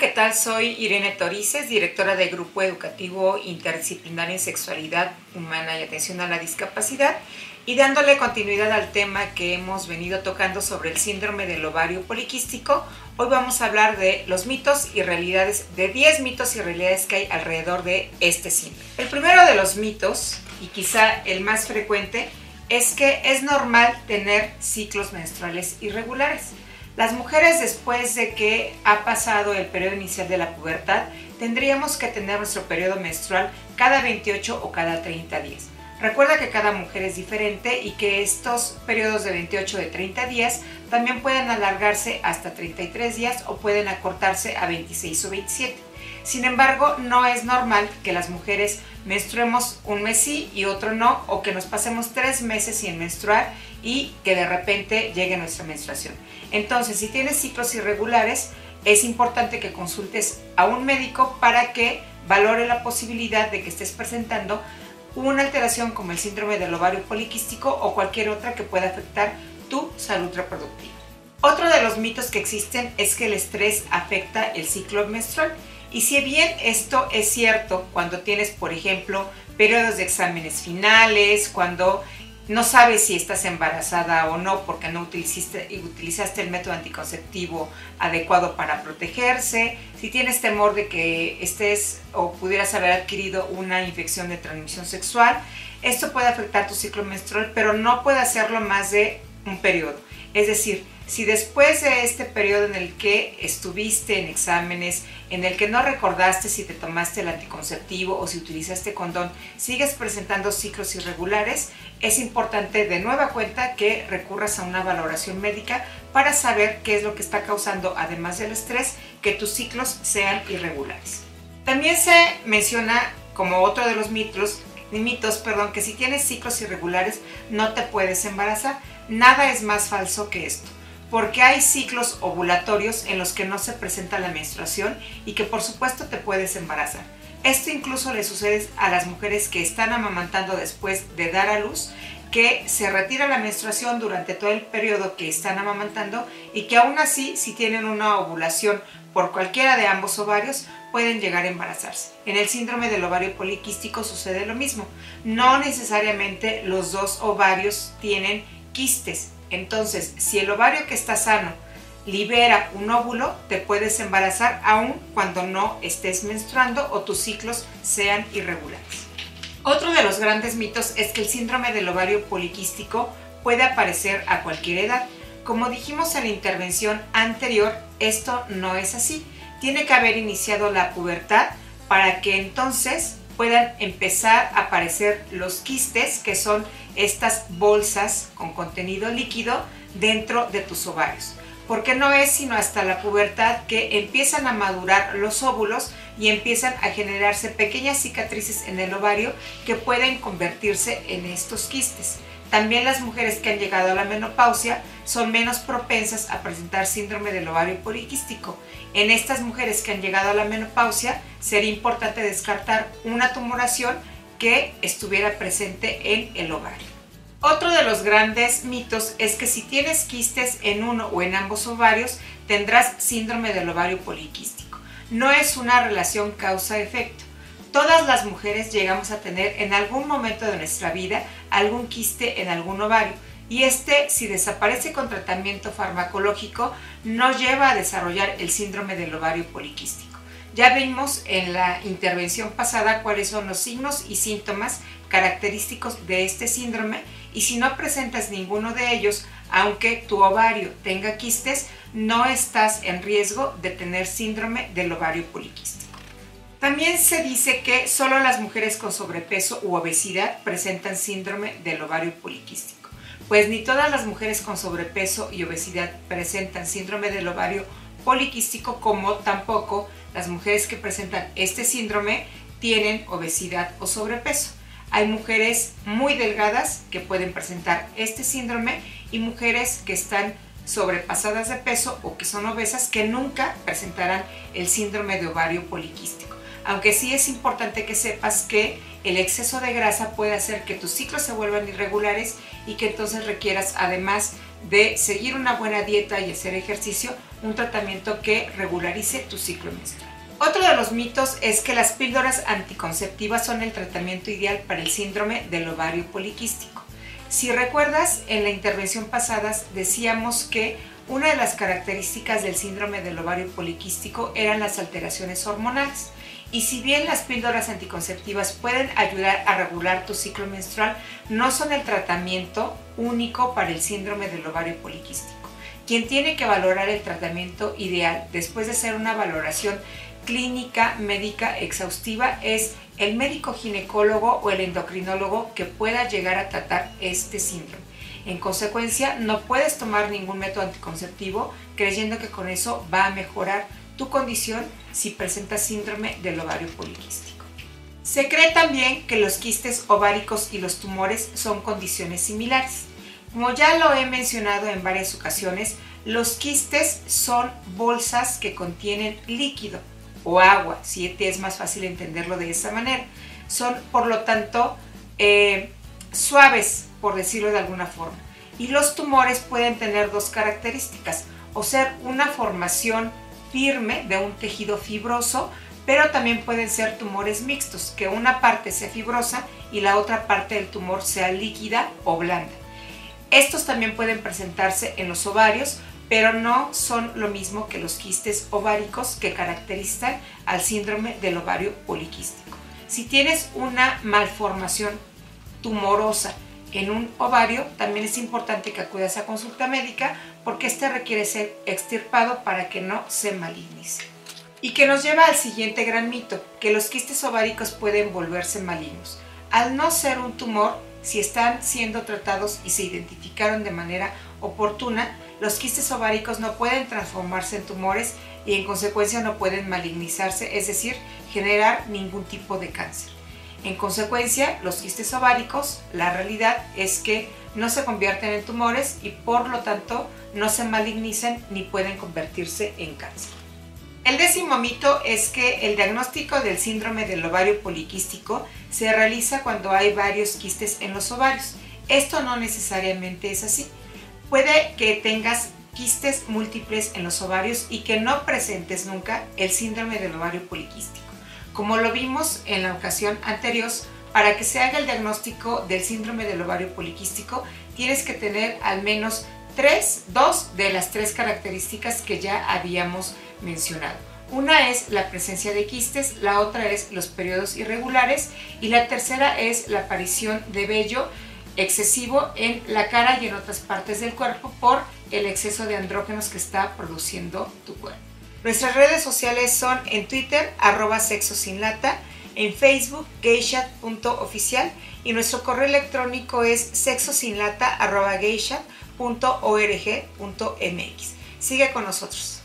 ¿qué tal? Soy Irene Torices, directora del Grupo Educativo Interdisciplinario en Sexualidad Humana y Atención a la Discapacidad y dándole continuidad al tema que hemos venido tocando sobre el síndrome del ovario poliquístico, hoy vamos a hablar de los mitos y realidades, de 10 mitos y realidades que hay alrededor de este síndrome. El primero de los mitos, y quizá el más frecuente, es que es normal tener ciclos menstruales irregulares. Las mujeres después de que ha pasado el periodo inicial de la pubertad, tendríamos que tener nuestro periodo menstrual cada 28 o cada 30 días. Recuerda que cada mujer es diferente y que estos periodos de 28 de 30 días también pueden alargarse hasta 33 días o pueden acortarse a 26 o 27. Sin embargo, no es normal que las mujeres menstruemos un mes sí y otro no, o que nos pasemos tres meses sin menstruar y que de repente llegue nuestra menstruación. Entonces, si tienes ciclos irregulares, es importante que consultes a un médico para que valore la posibilidad de que estés presentando una alteración como el síndrome del ovario poliquístico o cualquier otra que pueda afectar tu salud reproductiva. Otro de los mitos que existen es que el estrés afecta el ciclo menstrual y si bien esto es cierto cuando tienes, por ejemplo, periodos de exámenes finales, cuando no sabes si estás embarazada o no porque no utilizaste, utilizaste el método anticonceptivo adecuado para protegerse, si tienes temor de que estés o pudieras haber adquirido una infección de transmisión sexual, esto puede afectar tu ciclo menstrual, pero no puede hacerlo más de un periodo. Es decir, si después de este periodo en el que estuviste en exámenes, en el que no recordaste si te tomaste el anticonceptivo o si utilizaste condón, sigues presentando ciclos irregulares, es importante de nueva cuenta que recurras a una valoración médica para saber qué es lo que está causando, además del estrés, que tus ciclos sean irregulares. También se menciona como otro de los mitos, mitos perdón, que si tienes ciclos irregulares no te puedes embarazar. Nada es más falso que esto porque hay ciclos ovulatorios en los que no se presenta la menstruación y que por supuesto te puedes embarazar. Esto incluso le sucede a las mujeres que están amamantando después de dar a luz, que se retira la menstruación durante todo el periodo que están amamantando y que aún así, si tienen una ovulación por cualquiera de ambos ovarios, pueden llegar a embarazarse. En el síndrome del ovario poliquístico sucede lo mismo. No necesariamente los dos ovarios tienen quistes, entonces, si el ovario que está sano libera un óvulo, te puedes embarazar aun cuando no estés menstruando o tus ciclos sean irregulares. Otro de los grandes mitos es que el síndrome del ovario poliquístico puede aparecer a cualquier edad. Como dijimos en la intervención anterior, esto no es así. Tiene que haber iniciado la pubertad para que entonces puedan empezar a aparecer los quistes, que son estas bolsas con contenido líquido dentro de tus ovarios. Porque no es sino hasta la pubertad que empiezan a madurar los óvulos y empiezan a generarse pequeñas cicatrices en el ovario que pueden convertirse en estos quistes. También las mujeres que han llegado a la menopausia son menos propensas a presentar síndrome del ovario poliquístico. En estas mujeres que han llegado a la menopausia sería importante descartar una tumoración que estuviera presente en el ovario. Otro de los grandes mitos es que si tienes quistes en uno o en ambos ovarios, tendrás síndrome del ovario poliquístico. No es una relación causa-efecto. Todas las mujeres llegamos a tener en algún momento de nuestra vida algún quiste en algún ovario y este, si desaparece con tratamiento farmacológico, nos lleva a desarrollar el síndrome del ovario poliquístico. Ya vimos en la intervención pasada cuáles son los signos y síntomas característicos de este síndrome y si no presentas ninguno de ellos, aunque tu ovario tenga quistes, no estás en riesgo de tener síndrome del ovario poliquístico. También se dice que solo las mujeres con sobrepeso u obesidad presentan síndrome del ovario poliquístico. Pues ni todas las mujeres con sobrepeso y obesidad presentan síndrome del ovario poliquístico como tampoco las mujeres que presentan este síndrome tienen obesidad o sobrepeso. Hay mujeres muy delgadas que pueden presentar este síndrome y mujeres que están sobrepasadas de peso o que son obesas que nunca presentarán el síndrome de ovario poliquístico aunque sí es importante que sepas que el exceso de grasa puede hacer que tus ciclos se vuelvan irregulares y que entonces requieras, además de seguir una buena dieta y hacer ejercicio, un tratamiento que regularice tu ciclo menstrual. Otro de los mitos es que las píldoras anticonceptivas son el tratamiento ideal para el síndrome del ovario poliquístico. Si recuerdas, en la intervención pasada decíamos que una de las características del síndrome del ovario poliquístico eran las alteraciones hormonales. Y si bien las píldoras anticonceptivas pueden ayudar a regular tu ciclo menstrual, no son el tratamiento único para el síndrome del ovario poliquístico. Quien tiene que valorar el tratamiento ideal después de hacer una valoración clínica médica exhaustiva es el médico ginecólogo o el endocrinólogo que pueda llegar a tratar este síndrome. En consecuencia, no puedes tomar ningún método anticonceptivo creyendo que con eso va a mejorar tu condición si presentas síndrome del ovario poliquístico. Se cree también que los quistes ováricos y los tumores son condiciones similares. Como ya lo he mencionado en varias ocasiones, los quistes son bolsas que contienen líquido o agua, si te es más fácil entenderlo de esa manera. Son, por lo tanto, eh, suaves, por decirlo de alguna forma. Y los tumores pueden tener dos características, o ser una formación firme de un tejido fibroso, pero también pueden ser tumores mixtos, que una parte sea fibrosa y la otra parte del tumor sea líquida o blanda. Estos también pueden presentarse en los ovarios, pero no son lo mismo que los quistes ováricos que caracterizan al síndrome del ovario poliquístico. Si tienes una malformación tumorosa en un ovario, también es importante que acudas a consulta médica porque este requiere ser extirpado para que no se malignice. Y que nos lleva al siguiente gran mito, que los quistes ováricos pueden volverse malignos. Al no ser un tumor, si están siendo tratados y se identificaron de manera oportuna, los quistes ováricos no pueden transformarse en tumores y en consecuencia no pueden malignizarse, es decir, generar ningún tipo de cáncer. En consecuencia, los quistes ováricos, la realidad es que no se convierten en tumores y por lo tanto no se malignizan ni pueden convertirse en cáncer. El décimo mito es que el diagnóstico del síndrome del ovario poliquístico se realiza cuando hay varios quistes en los ovarios. Esto no necesariamente es así. Puede que tengas quistes múltiples en los ovarios y que no presentes nunca el síndrome del ovario poliquístico. Como lo vimos en la ocasión anterior, para que se haga el diagnóstico del síndrome del ovario poliquístico, tienes que tener al menos tres, dos de las tres características que ya habíamos mencionado. Una es la presencia de quistes, la otra es los periodos irregulares y la tercera es la aparición de vello excesivo en la cara y en otras partes del cuerpo por el exceso de andrógenos que está produciendo tu cuerpo. Nuestras redes sociales son en Twitter, arroba sexo sin lata, en Facebook, geisha.oficial y nuestro correo electrónico es sexosinlata.geisha.org.mx. Sigue con nosotros.